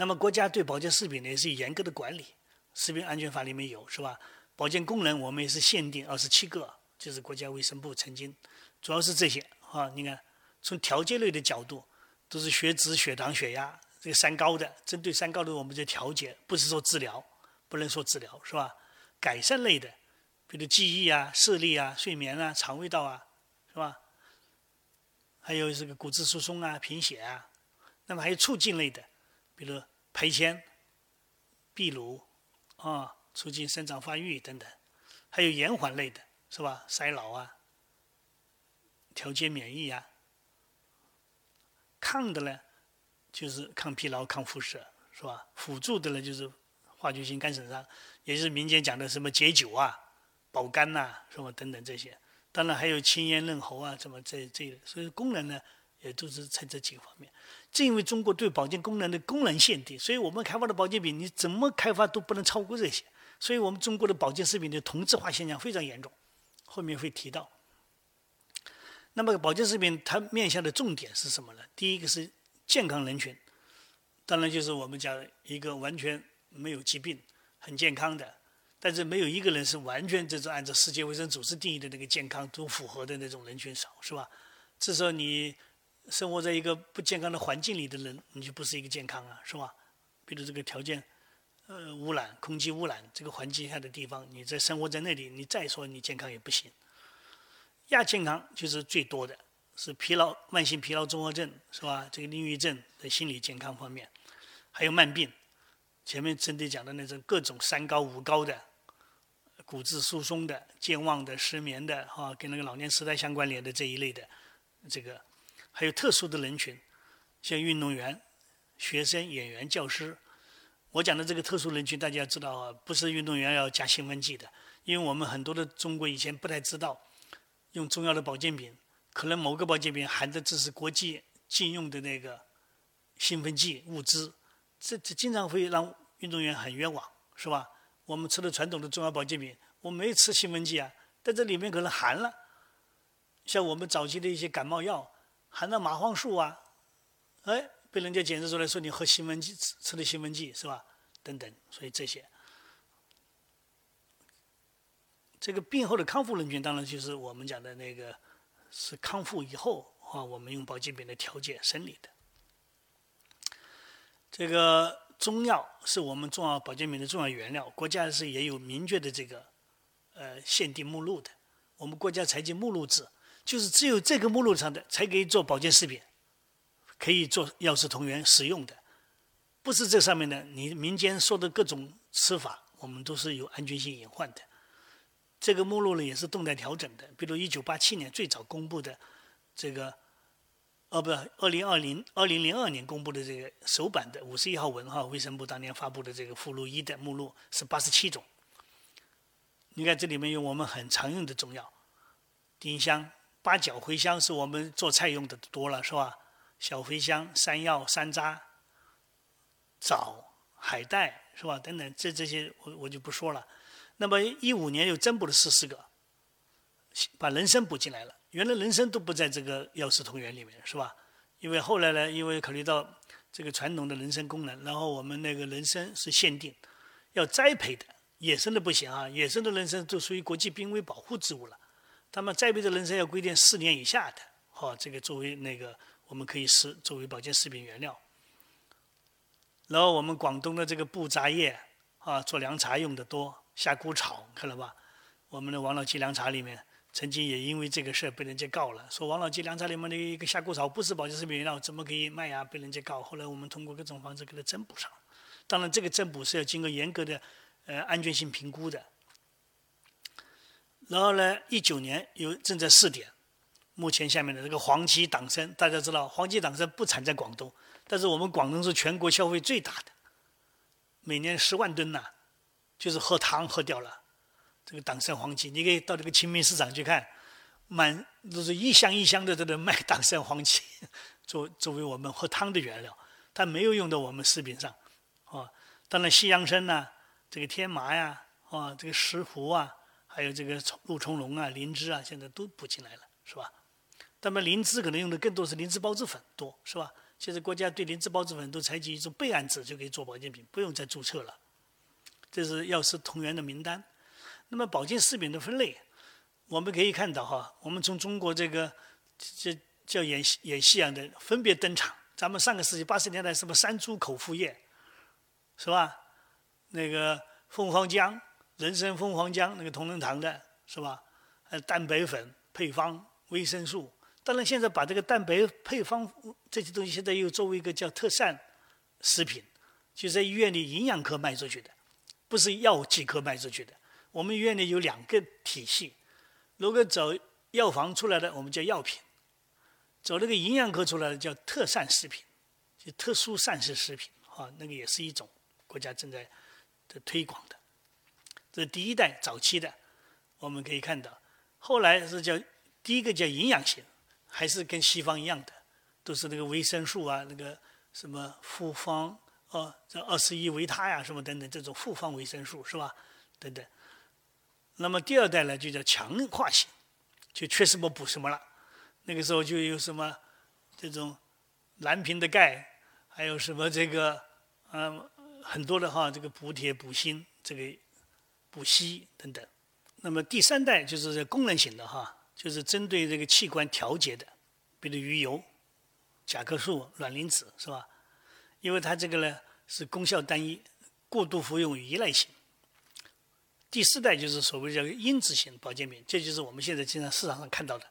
那么国家对保健食品呢也是严格的管理，食品安全法里面有是吧？保健功能我们也是限定二十七个，就是国家卫生部曾经，主要是这些啊。你看，从调节类的角度，都是血脂、血糖、血压这个三高的，针对三高的我们就调节，不是说治疗，不能说治疗是吧？改善类的，比如记忆啊、视力啊、睡眠啊、肠胃道啊，是吧？还有这个骨质疏松啊、贫血啊，那么还有促进类的，比如排铅、泌乳啊。促进生长发育等等，还有延缓类的，是吧？衰老啊，调节免疫啊。抗的呢，就是抗疲劳、抗辐射，是吧？辅助的呢，就是化学性肝损伤，也就是民间讲的什么解酒啊、保肝呐，什么等等这些。当然还有清咽润喉啊，什么这这，所以功能呢，也都是在这几个方面。正因为中国对保健功能的功能限定，所以我们开发的保健品，你怎么开发都不能超过这些。所以我们中国的保健食品的同质化现象非常严重，后面会提到。那么保健食品它面向的重点是什么呢？第一个是健康人群，当然就是我们讲一个完全没有疾病、很健康的，但是没有一个人是完全这种按照世界卫生组织定义的那个健康都符合的那种人群少，是吧？至少你生活在一个不健康的环境里的人，你就不是一个健康啊，是吧？比如这个条件。呃，污染、空气污染，这个环境下的地方，你在生活在那里，你再说你健康也不行。亚健康就是最多的，是疲劳、慢性疲劳综合症，是吧？这个抑郁症的心理健康方面，还有慢病。前面针对讲的那种各种三高、五高的，骨质疏松的、健忘的、失眠的，哈，跟那个老年痴呆相关联的这一类的，这个还有特殊的人群，像运动员、学生、演员、教师。我讲的这个特殊人群，大家知道啊，不是运动员要加兴奋剂的，因为我们很多的中国以前不太知道，用中药的保健品，可能某个保健品含的只是国际禁用的那个兴奋剂物质，这这经常会让运动员很冤枉，是吧？我们吃的传统的中药保健品，我没吃兴奋剂啊，但这里面可能含了，像我们早期的一些感冒药，含了麻黄素啊，哎。被人家检测出来说你喝兴奋剂吃吃的兴奋剂是吧？等等，所以这些，这个病后的康复人群当然就是我们讲的那个是康复以后啊，我们用保健品来调节生理的。这个中药是我们重要保健品的重要原料，国家是也有明确的这个呃限定目录的。我们国家采集目录制，就是只有这个目录上的才可以做保健食品。可以做药食同源使用的，不是这上面的。你民间说的各种吃法，我们都是有安全性隐患的。这个目录呢也是动态调整的。比如一九八七年最早公布的这个，哦不，二零二零二零零二年公布的这个首版的五十一号文哈，卫生部当年发布的这个附录一的目录是八十七种。你看这里面有我们很常用的中药，丁香、八角、茴香是我们做菜用的多了，是吧？小茴香、山药、山楂、枣、海带，是吧？等等，这这些我我就不说了。那么一五年又增补了十四个，把人参补进来了。原来人参都不在这个药食同源里面，是吧？因为后来呢，因为考虑到这个传统的人参功能，然后我们那个人参是限定要栽培的，野生的不行啊。野生的人参都属于国际濒危保护植物了。他们栽培的人参要规定四年以下的，好，这个作为那个。我们可以食作为保健食品原料，然后我们广东的这个布扎叶啊，做凉茶用的多，夏枯草看了吧？我们的王老吉凉茶里面曾经也因为这个事儿被人家告了，说王老吉凉茶里面的一个夏枯草不是保健食品原料，怎么可以卖呀？被人家告。后来我们通过各种方式给它增补上，当然这个增补是要经过严格的呃安全性评估的。然后呢，一九年有正在试点。目前下面的这个黄芪党参，大家知道黄芪党参不产在广东，但是我们广东是全国消费最大的，每年十万吨呐，就是喝汤喝掉了。这个党参黄芪，你可以到这个清明市场去看，满都是一箱一箱的在那卖党参黄芪，作作为我们喝汤的原料，它没有用到我们食品上，啊，当然西洋参呐，这个天麻呀，啊，这个石斛啊，还有这个鹿冲龙啊、灵芝啊，现在都补进来了，是吧？那么灵芝可能用的更多是灵芝孢子粉多，是吧？其实国家对灵芝孢子粉都采取一种备案制，就可以做保健品，不用再注册了。这是药师同源的名单。那么保健食品的分类，我们可以看到哈，我们从中国这个这叫演戏演戏一样的分别登场。咱们上个世纪八十年代什么山猪口服液，是吧？那个凤凰浆、人参蜂皇浆，那个同仁堂的，是吧？呃蛋白粉配方、维生素。当然，现在把这个蛋白配方这些东西，现在又作为一个叫特膳食品，就在医院里营养科卖出去的，不是药剂科卖出去的。我们医院里有两个体系，如果走药房出来的，我们叫药品；走那个营养科出来的叫特膳食品，就特殊膳食食品啊，那个也是一种国家正在的推广的。这第一代早期的，我们可以看到，后来是叫第一个叫营养型，还是跟西方一样的，都是那个维生素啊，那个什么复方哦，这二十一维他呀，什么等等这种复方维生素是吧？等等。那么第二代呢，就叫强化型，就缺什么补什么了。那个时候就有什么这种蓝瓶的钙，还有什么这个嗯很多的哈，这个补铁、补锌、这个补硒等等。那么第三代就是功能型的哈，就是针对这个器官调节的，比如鱼油、甲壳素、卵磷脂是吧？因为它这个呢是功效单一，过度服用依赖性。第四代就是所谓叫因子型保健品，这就是我们现在经常市场上看到的，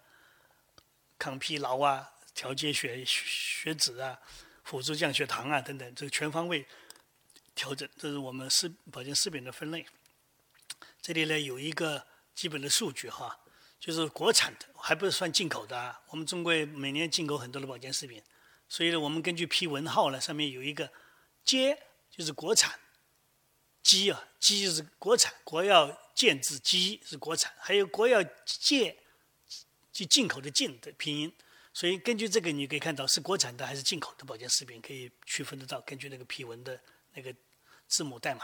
抗疲劳啊、调节血血脂啊、辅助降血糖啊等等，这个全方位调整，这是我们食保健食品的分类。这里呢有一个基本的数据哈，就是国产的，还不是算进口的啊。我们中国每年进口很多的保健食品，所以呢，我们根据批文号呢，上面有一个“ “J”，”，就是国产。鸡啊，鸡就是国产，国药健字鸡是国产，还有国药健，就进口的进的拼音。所以根据这个，你可以看到是国产的还是进口的保健食品，可以区分得到。根据那个批文的那个字母代码，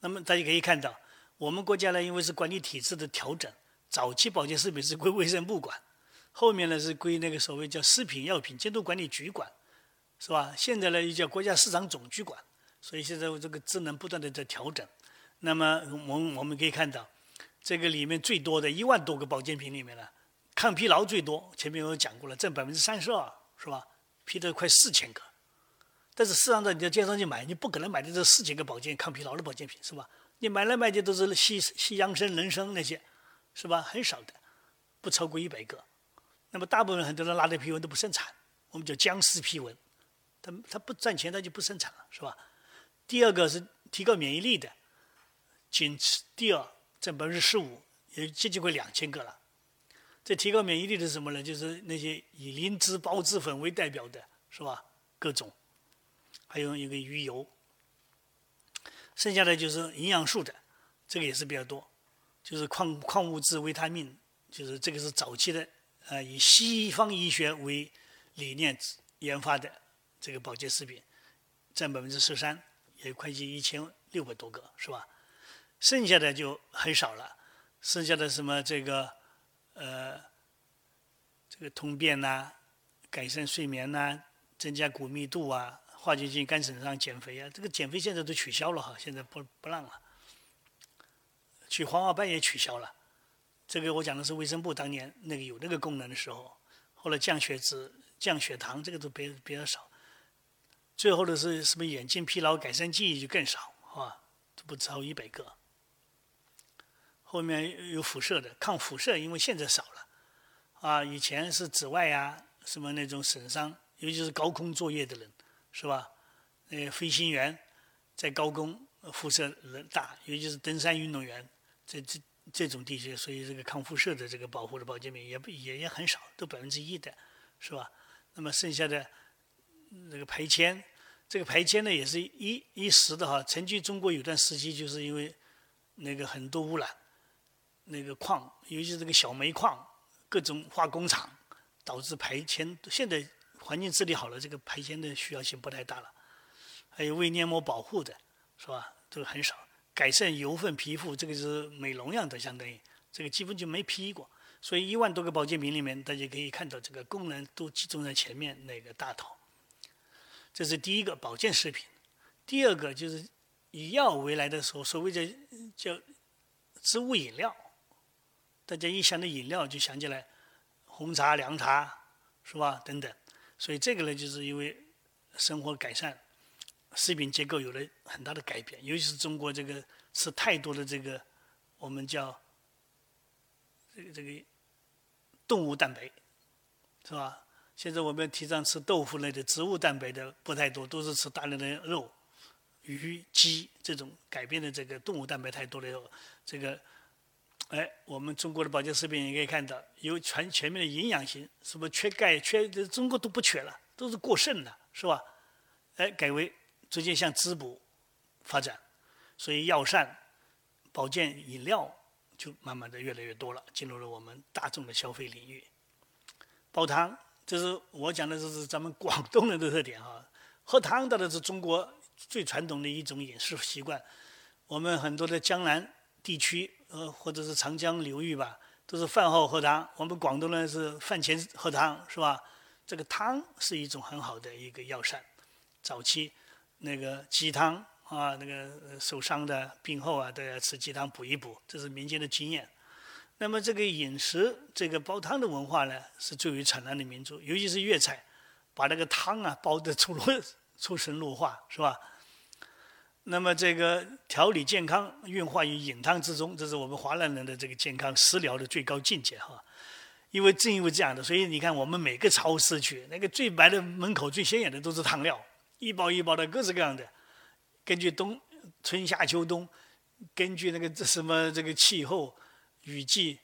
那么大家可以看到，我们国家呢，因为是管理体制的调整，早期保健食品是归卫生部管，后面呢是归那个所谓叫食品药品监督管理局管，是吧？现在呢又叫国家市场总局管。所以现在这个职能不断的在调整，那么我们我们可以看到，这个里面最多的一万多个保健品里面呢，抗疲劳最多，前面我讲过了，占百分之三十二，是吧？批的快四千个，但是市场上你在街上去买，你不可能买的这四千个保健抗疲劳的保健品，是吧？你买来买去都是西西洋参、人参那些，是吧？很少的，不超过一百个。那么大部分很多人拉的批文都不生产，我们叫僵尸批文，他他不赚钱，他就不生产了，是吧？第二个是提高免疫力的，仅次第二占百分之十五，也接近快两千个了。这提高免疫力的是什么呢？就是那些以灵芝孢子粉为代表的，是吧？各种，还有一个鱼油。剩下的就是营养素的，这个也是比较多，就是矿矿物质、维他命，就是这个是早期的，呃，以西方医学为理念研发的这个保健食品，占百分之十三。也快近一千六百多个，是吧？剩下的就很少了。剩下的什么这个，呃，这个通便呐，改善睡眠呐，增加骨密度啊，化学性肝损伤、减肥啊，这个减肥现在都取消了哈，现在不不让了。去黄化斑也取消了。这个我讲的是卫生部当年那个有那个功能的时候，后来降血脂、降血糖，这个都比比较少。最后的是什么眼睛疲劳改善记忆就更少，啊，都不超一百个。后面有辐射的，抗辐射，因为现在少了，啊，以前是紫外呀，什么那种损伤，尤其是高空作业的人，是吧？呃，飞行员在高空辐射人大，尤其是登山运动员，在这这种地区，所以这个抗辐射的这个保护的保健品也不也也很少，都百分之一的，是吧？那么剩下的。那个排铅，这个排铅呢也是一一时的哈。曾经中国有段时期就是因为那个很多污染，那个矿，尤其是这个小煤矿，各种化工厂，导致排铅。现在环境治理好了，这个排铅的需要性不太大了。还有胃黏膜保护的，是吧？这个很少。改善油分皮肤，这个是美容样的，相当于这个基本就没批过。所以一万多个保健品里面，大家可以看到这个功能都集中在前面那个大头。这是第一个保健食品。第二个就是以药为来的时候，所谓的叫植物饮料。大家一想到饮料，就想起来红茶、凉茶，是吧？等等。所以这个呢，就是因为生活改善，食品结构有了很大的改变。尤其是中国这个吃太多的这个我们叫这个这个动物蛋白，是吧？现在我们提倡吃豆腐类的植物蛋白的不太多，都是吃大量的肉、鱼、鸡这种改变的这个动物蛋白太多了以后，这个。哎，我们中国的保健食品，你可以看到有全全面的营养型，什么缺钙、缺这中国都不缺了，都是过剩的，是吧？哎，改为逐渐向滋补发展，所以药膳、保健饮料就慢慢的越来越多了，进入了我们大众的消费领域。煲汤，这是我讲的，这是咱们广东人的特点啊。喝汤当然是中国最传统的一种饮食习惯，我们很多的江南地区。呃，或者是长江流域吧，都是饭后喝汤。我们广东人是饭前喝汤，是吧？这个汤是一种很好的一个药膳。早期那个鸡汤啊，那个受伤的病后啊，都要吃鸡汤补一补，这是民间的经验。那么这个饮食，这个煲汤的文化呢，是最为灿烂的民族，尤其是粤菜，把那个汤啊煲得出 出神入化，是吧？那么这个调理健康，运化于饮汤之中，这是我们华南人的这个健康食疗的最高境界哈。因为正因为这样的，所以你看我们每个超市去，那个最白的门口最显眼的都是汤料，一包一包的各式各样的。根据冬、春夏秋冬，根据那个这什么这个气候、雨季、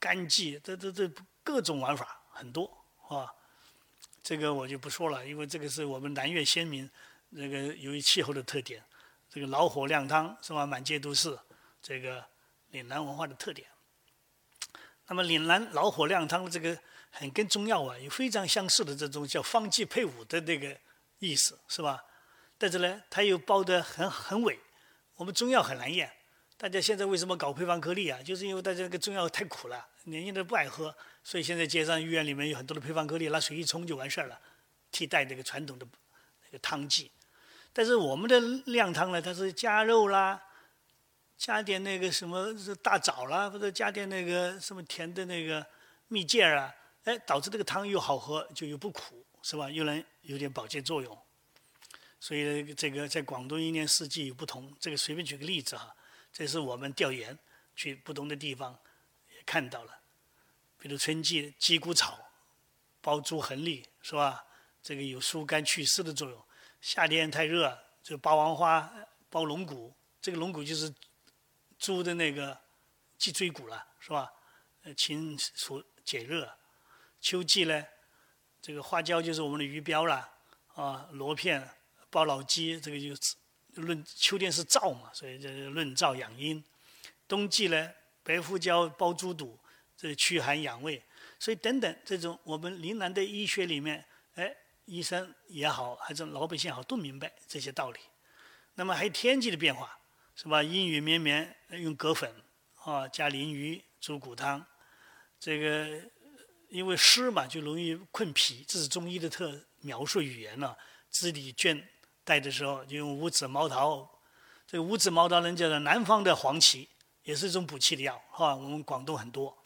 干季，这这这各种玩法很多啊。这个我就不说了，因为这个是我们南粤先民那个由于气候的特点。这个老火靓汤是吧？满街都是这个岭南文化的特点。那么岭南老火靓汤的这个很跟中药啊有非常相似的这种叫方剂配伍的那个意思是吧？但是呢，它又包得很很伪。我们中药很难咽，大家现在为什么搞配方颗粒啊？就是因为大家那个中药太苦了，年轻人不爱喝，所以现在街上医院里面有很多的配方颗粒，拿水一冲就完事儿了，替代这个传统的那个汤剂。但是我们的靓汤呢，它是加肉啦，加点那个什么大枣啦，或者加点那个什么甜的那个蜜饯啊，哎，导致这个汤又好喝，就又不苦，是吧？又能有点保健作用。所以这个在广东一年四季有不同。这个随便举个例子哈，这是我们调研去不同的地方也看到了，比如春季鸡骨草煲猪横沥，是吧？这个有疏肝祛湿的作用。夏天太热，就霸王花包龙骨，这个龙骨就是猪的那个脊椎骨了，是吧？呃，清除解热。秋季呢，这个花椒就是我们的鱼标了，啊，螺片包老鸡，这个就是论秋天是燥嘛，所以这论燥养阴。冬季呢，白胡椒包猪肚，这驱寒养胃。所以等等这种我们岭南的医学里面，哎。医生也好，还是老百姓好，都明白这些道理。那么还有天气的变化，是吧？阴雨绵绵，用葛粉啊，加鲮鱼猪骨汤。这个因为湿嘛，就容易困脾，这是中医的特描述语言了。肢体倦怠的时候，就用五子毛桃。这个五子毛桃人叫做南方的黄芪，也是一种补气的药，哈。我们广东很多。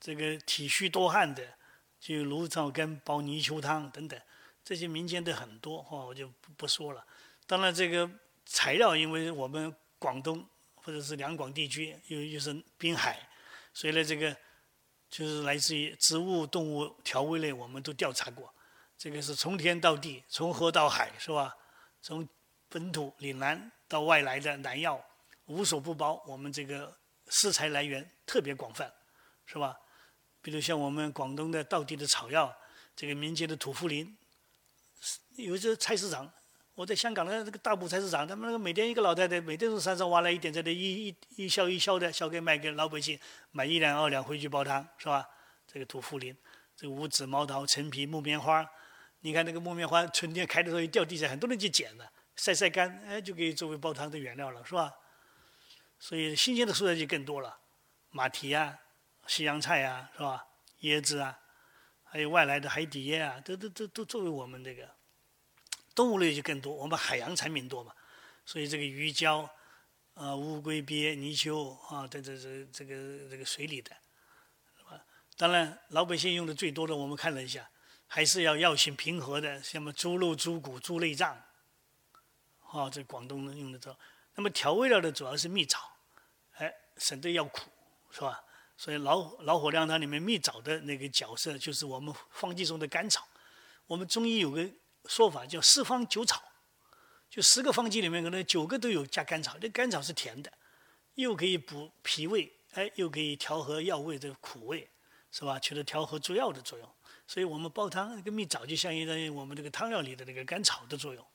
这个体虚多汗的。就芦草根煲泥鳅汤等等，这些民间的很多哈，我就不不说了。当然，这个材料，因为我们广东或者是两广地区又又是滨海，所以呢，这个就是来自于植物、动物调味类，我们都调查过。这个是从天到地，从河到海，是吧？从本土岭南到外来的南药，无所不包。我们这个食材来源特别广泛，是吧？比如像我们广东的道地的草药，这个民间的土茯苓，有些菜市场，我在香港的这个大埔菜市场，他们那个每天一个老太太，每天从山上挖来一点，在那一一一销一销的销给卖给老百姓，买一两二两回去煲汤，是吧？这个土茯苓，这个五指毛桃、陈皮、木棉花，你看那个木棉花春天开的时候一掉地上，很多人去捡了，晒晒干，哎，就可以作为煲汤的原料了，是吧？所以新鲜的蔬菜就更多了，马蹄啊。西洋菜啊，是吧？椰子啊，还有外来的海底椰啊，都都都都作为我们这个动物类就更多，我们海洋产品多嘛，所以这个鱼胶，啊，乌龟鳖、泥鳅啊，这这这这个这个水里的，是吧？当然，老百姓用的最多的，我们看了一下，还是要药性平和的，像什么猪肉、猪骨、猪内脏，啊，这广东人用的多。那么调味料的主要是蜜枣，哎，省得要苦，是吧？所以老老火靓汤里面蜜枣的那个角色，就是我们方剂中的甘草。我们中医有个说法叫四方九草，就十个方剂里面可能九个都有加甘草。这甘草是甜的，又可以补脾胃，哎，又可以调和药味的苦味，是吧？起到调和诸药的作用。所以我们煲汤，那个蜜枣就相当于我们这个汤料里的那个甘草的作用。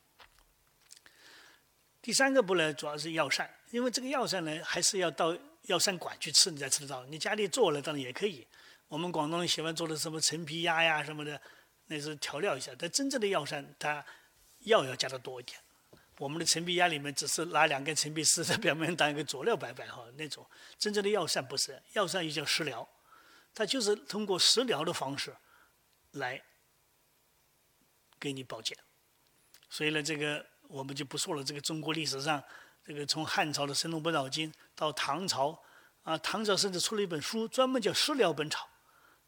第三个步呢，主要是药膳，因为这个药膳呢，还是要到药膳馆去吃，你才吃得到。你家里做了当然也可以。我们广东人喜欢做的什么陈皮鸭呀什么的，那是调料一下。但真正的药膳，它药要加的多一点。我们的陈皮鸭里面只是拿两根陈皮丝在表面当一个佐料摆摆哈，那种真正的药膳不是。药膳又叫食疗，它就是通过食疗的方式来给你保健。所以呢，这个。我们就不说了。这个中国历史上，这个从汉朝的《神农本草经》到唐朝，啊，唐朝甚至出了一本书，专门叫《食疗本草》，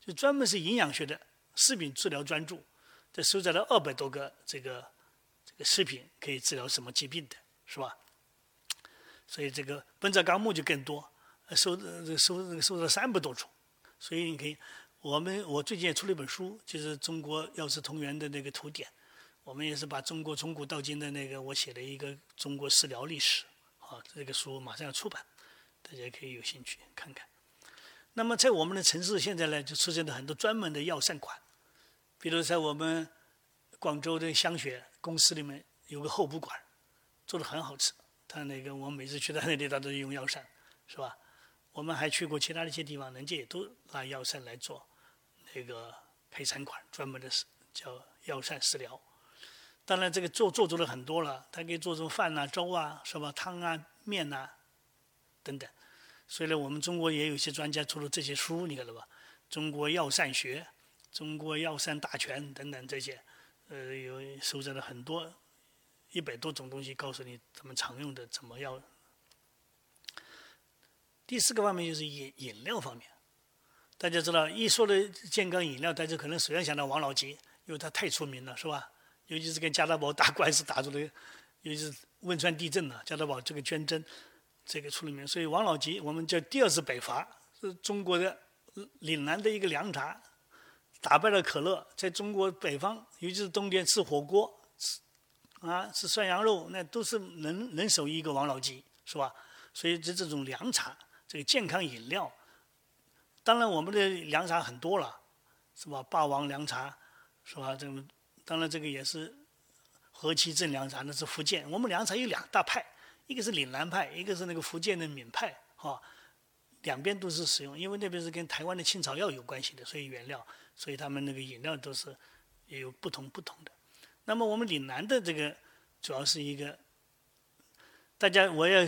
就专门是营养学的食品治疗专著。这收载了二百多个这个这个食品可以治疗什么疾病的，是吧？所以这个《本草纲目》就更多，收收收了三百多种。所以你可以，我们我最近也出了一本书，就是《中国药食同源》的那个图典。我们也是把中国从古到今的那个，我写了一个中国食疗历史，啊，这个书马上要出版，大家可以有兴趣看看。那么在我们的城市现在呢，就出现了很多专门的药膳馆，比如在我们广州的香雪公司里面有个候补馆，做的很好吃。他那个我每次去他那里，他都用药膳，是吧？我们还去过其他的一些地方，人家也都拿药膳来做那个配餐馆，专门的是叫药膳食疗。当然，这个做做足了很多了，它可以做成饭啊、粥啊，是吧？汤啊、面呐，等等。所以呢，我们中国也有些专家出了这些书，你看到吧？《中国药膳学》《中国药膳大全》等等这些，呃，有收集了很多一百多种东西，告诉你怎么常用的，怎么要。第四个方面就是饮饮料方面，大家知道，一说的健康饮料，大家可能首先想到王老吉，因为它太出名了，是吧？尤其是跟加德宝打官司打出来，尤其是汶川地震了，加德宝这个捐赠，这个出了名。所以王老吉，我们叫第二次北伐，是中国的岭南的一个凉茶，打败了可乐，在中国北方，尤其是冬天吃火锅，吃啊吃涮羊肉，那都是人人手一个王老吉，是吧？所以这这种凉茶，这个健康饮料，当然我们的凉茶很多了，是吧？霸王凉茶，是吧？这种。当然，这个也是和其正凉茶，那是福建。我们凉茶有两大派，一个是岭南派，一个是那个福建的闽派，哈，两边都是使用。因为那边是跟台湾的青草药有关系的，所以原料，所以他们那个饮料都是也有不同不同的。那么我们岭南的这个主要是一个，大家我要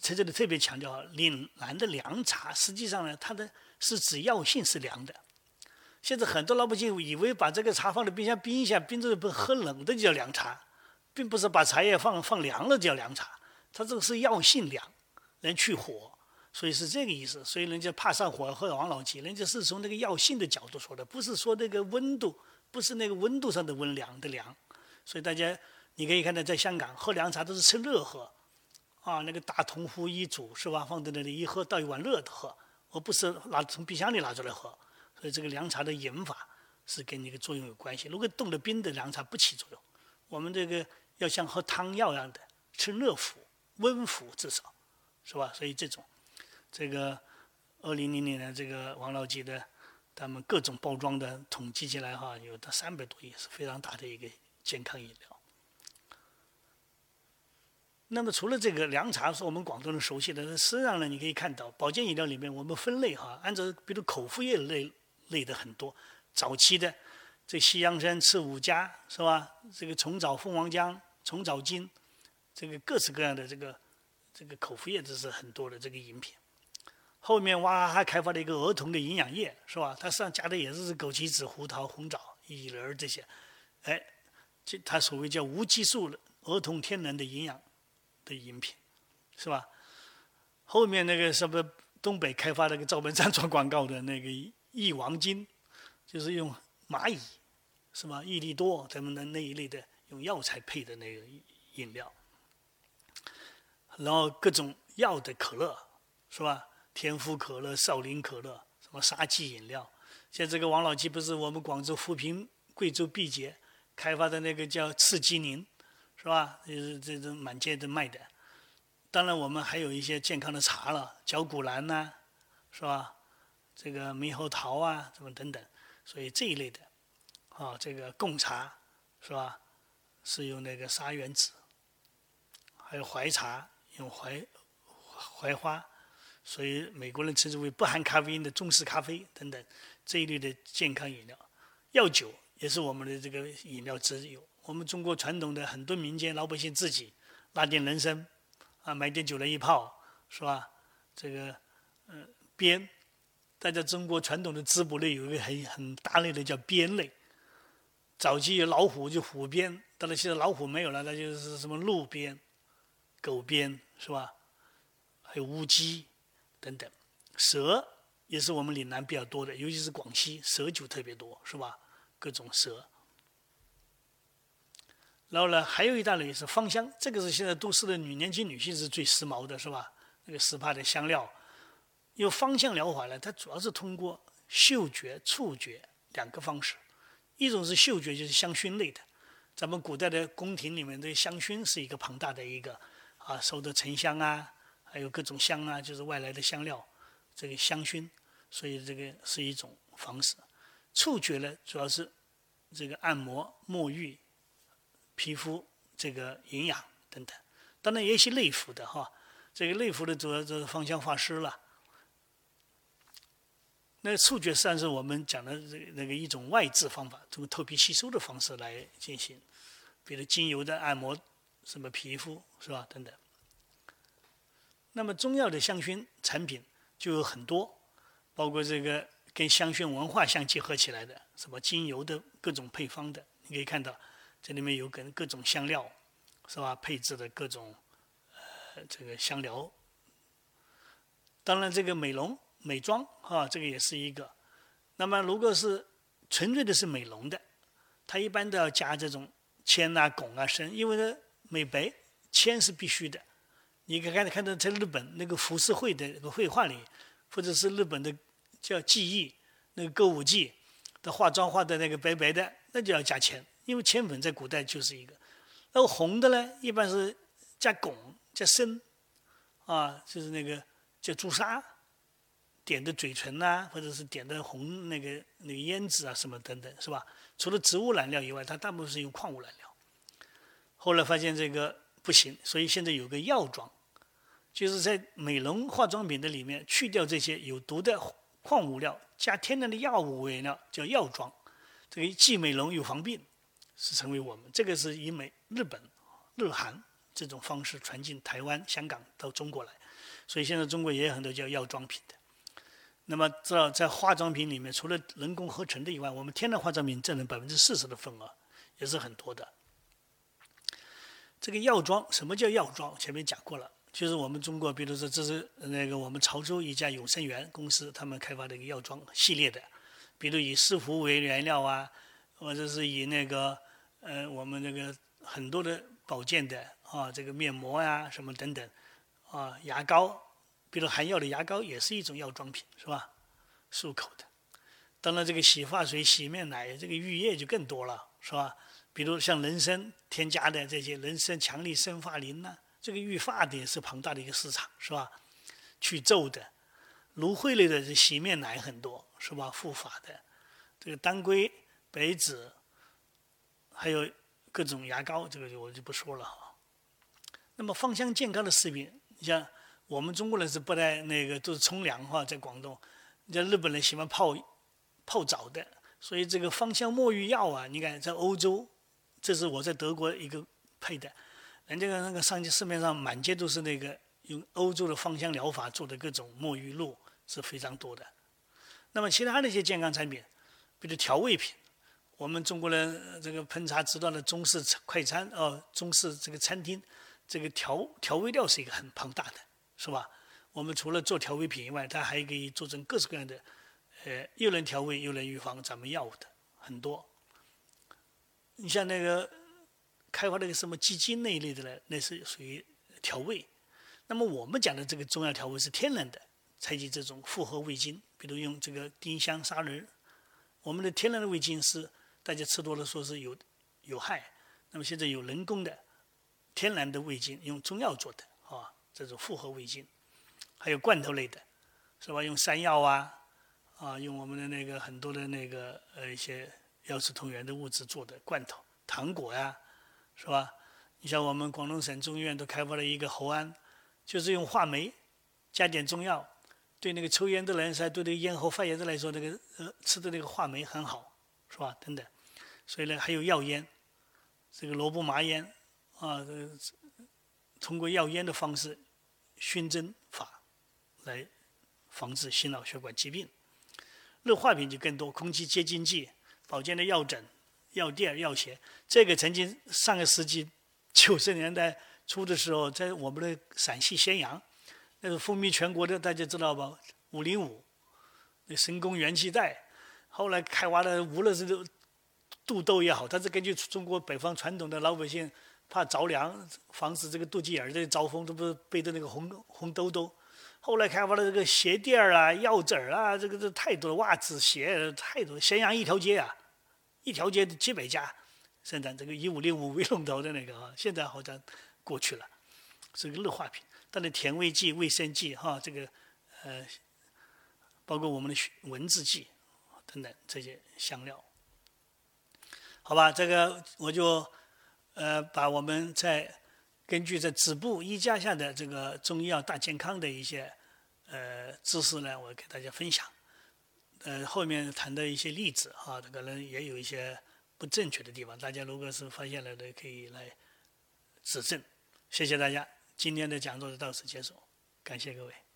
在这里特别强调，岭南的凉茶实际上呢，它的是指药性是凉的。现在很多老百姓以为把这个茶放在冰箱冰一下，冰着不喝冷的就叫凉茶，并不是把茶叶放放凉了叫凉茶，它这个是药性凉，能去火，所以是这个意思。所以人家怕上火喝王老吉，人家是从那个药性的角度说的，不是说那个温度，不是那个温度上的温凉的凉。所以大家你可以看到，在香港喝凉茶都是趁热喝，啊，那个大铜壶一煮是吧，放在那里一喝倒一碗热的喝，而不是拿从冰箱里拿出来喝。所以这个凉茶的饮法是跟那个作用有关系。如果冻了冰的凉茶不起作用，我们这个要像喝汤药一样的，吃热服、温服至少，是吧？所以这种，这个二零零零年这个王老吉的他们各种包装的统计起来哈，有的三百多亿，是非常大的一个健康饮料。那么除了这个凉茶是我们广东人熟悉的，实际上呢，你可以看到保健饮料里面我们分类哈，按照比如口服液类。类的很多，早期的这西洋参、赤五加是吧？这个虫藻、蜂王浆、虫藻精，这个各式各样的这个这个口服液这是很多的这个饮品。后面哇还开发了一个儿童的营养液是吧？它实际上加的也是枸杞子、胡桃、红枣、薏仁儿这些，哎，这它所谓叫无激素儿童天然的营养的饮品，是吧？后面那个什么东北开发那个赵本山做广告的那个益王金，就是用蚂蚁，是吧？益力多他们的那一类的用药材配的那个饮料，然后各种药的可乐，是吧？天福可乐、少林可乐，什么沙棘饮料。像这个王老吉不是我们广州扶贫贵州毕节开发的那个叫刺激宁，是吧？就是这种满街都卖的。当然我们还有一些健康的茶了，绞股蓝呐，是吧？这个猕猴桃啊，什么等等。所以这一类的，啊，这个贡茶，是吧？是用那个沙原子，还有槐茶用槐槐花。所以美国人称之为不含咖啡因的中式咖啡等等这一类的健康饮料，药酒也是我们的这个饮料之一。我们中国传统的很多民间老百姓自己拉点人参，啊，买点酒来一泡，是吧？这个，嗯，编，大家中国传统的滋补类有一个很很大类的叫鞭类。早期有老虎就虎鞭，当然现在老虎没有了，那就是什么鹿鞭、狗鞭，是吧？还有乌鸡。等等，蛇也是我们岭南比较多的，尤其是广西蛇酒特别多，是吧？各种蛇。然后呢，还有一大类是芳香，这个是现在都市的女年轻女性是最时髦的，是吧？那个 SPA 的香料，有芳香疗法呢，它主要是通过嗅觉、触觉两个方式，一种是嗅觉，就是香薰类的，咱们古代的宫廷里面的香薰是一个庞大的一个啊，收的沉香啊。还有各种香啊，就是外来的香料，这个香薰，所以这个是一种方式。触觉呢，主要是这个按摩、沐浴、皮肤这个营养等等。当然也有些内服的哈，这个内服的主要就是芳香化湿了。那触觉实际上是我们讲的这那个一种外治方法，通过透皮吸收的方式来进行，比如精油的按摩，什么皮肤是吧？等等。那么中药的香薰产品就有很多，包括这个跟香薰文化相结合起来的，什么精油的各种配方的，你可以看到这里面有跟各种香料，是吧？配置的各种呃这个香疗。当然，这个美容美妆啊，这个也是一个。那么如果是纯粹的是美容的，它一般都要加这种铅啊、汞啊、砷，因为呢美白铅是必须的。你可以看看到在日本那个浮世绘的那个绘画里，或者是日本的叫记忆那个歌舞伎的化妆画的那个白白的，那就要加铅，因为铅粉在古代就是一个。那个红的呢，一般是加汞加砷，啊，就是那个叫朱砂，点的嘴唇呐，或者是点的红那个那个胭脂啊什么等等，是吧？除了植物染料以外，它大部分是用矿物染料。后来发现这个不行，所以现在有个药妆。就是在美容化妆品的里面去掉这些有毒的矿物料，加天然的药物为原料，叫药妆。这个既美容又防病，是成为我们这个是以美日本、日韩这种方式传进台湾、香港到中国来，所以现在中国也有很多叫药妆品的。那么知道在化妆品里面，除了人工合成的以外，我们天然化妆品占了百分之四十的份额，也是很多的。这个药妆什么叫药妆？前面讲过了。就是我们中国，比如说这是那个我们潮州一家永生源公司，他们开发的一个药妆系列的，比如以丝芙为原料啊，或者是以那个呃我们那个很多的保健的啊，这个面膜呀什么等等，啊牙膏，比如含药的牙膏也是一种药妆品，是吧？漱口的。当然这个洗发水、洗面奶，这个浴液就更多了，是吧？比如像人参添加的这些人参强力生发灵呐。这个育发的也是庞大的一个市场，是吧？去皱的，芦荟类的洗面奶很多，是吧？护发的，这个当归、白芷，还有各种牙膏，这个我就不说了哈。那么芳香健康的食品，你像我们中国人是不太那个，都是冲凉哈，在广东，你像日本人喜欢泡泡澡的，所以这个芳香沐浴药啊，你看在欧洲，这是我在德国一个配的。人家那个上街市面上满街都是那个用欧洲的芳香疗法做的各种沐浴露是非常多的。那么其他的一些健康产品，比如调味品，我们中国人这个烹茶知道的中式快餐哦，中式这个餐厅，这个调调味料是一个很庞大的，是吧？我们除了做调味品以外，它还可以做成各式各样的，呃，又能调味又能预防咱们药物的很多。你像那个开发那个什么鸡精那一类的呢，那是属于调味。那么我们讲的这个中药调味是天然的，采集这种复合味精，比如用这个丁香、砂仁。我们的天然的味精是大家吃多了说是有有害，那么现在有人工的天然的味精，用中药做的，这种复合味精。还有罐头类的，是吧？用山药啊，啊，用我们的那个很多的那个呃一些药食同源的物质做的罐头、糖果呀，是吧？你像我们广东省中医院都开发了一个喉安，就是用话梅加点中药，对那个抽烟的人噻，对那个咽喉发炎的来说，那个呃吃的那个话梅很好，是吧？等等，所以呢，还有药烟，这个萝卜麻烟啊，通过药烟的方式熏蒸法。来防治心脑血管疾病，热化品就更多，空气洁净剂、保健的药枕、药垫、药鞋。这个曾经上个世纪九十年代初的时候，在我们的陕西咸阳，那个风靡全国的，大家知道吧？五零五，那神功元气袋，后来开挖的，无论是肚兜也好，它是根据中国北方传统的老百姓怕着凉，防止这个肚脐眼儿的招风，这不是背着那个红红兜兜。后来开发了这个鞋垫儿啊、药枕儿啊，这个这太多了，袜子、鞋太多。咸阳一条街啊，一条街几百家生产这个一五零五 为龙头的那个啊，现在好像过去了，是个日化品。但是甜味剂、卫生剂哈，这个呃，包括我们的文字剂等等这些香料，好吧，这个我就呃把我们在。根据这止步医家下的这个中医药大健康的一些呃知识呢，我给大家分享。呃，后面谈的一些例子哈，可能也有一些不正确的地方，大家如果是发现了的，可以来指正。谢谢大家，今天的讲座就到此结束，感谢各位。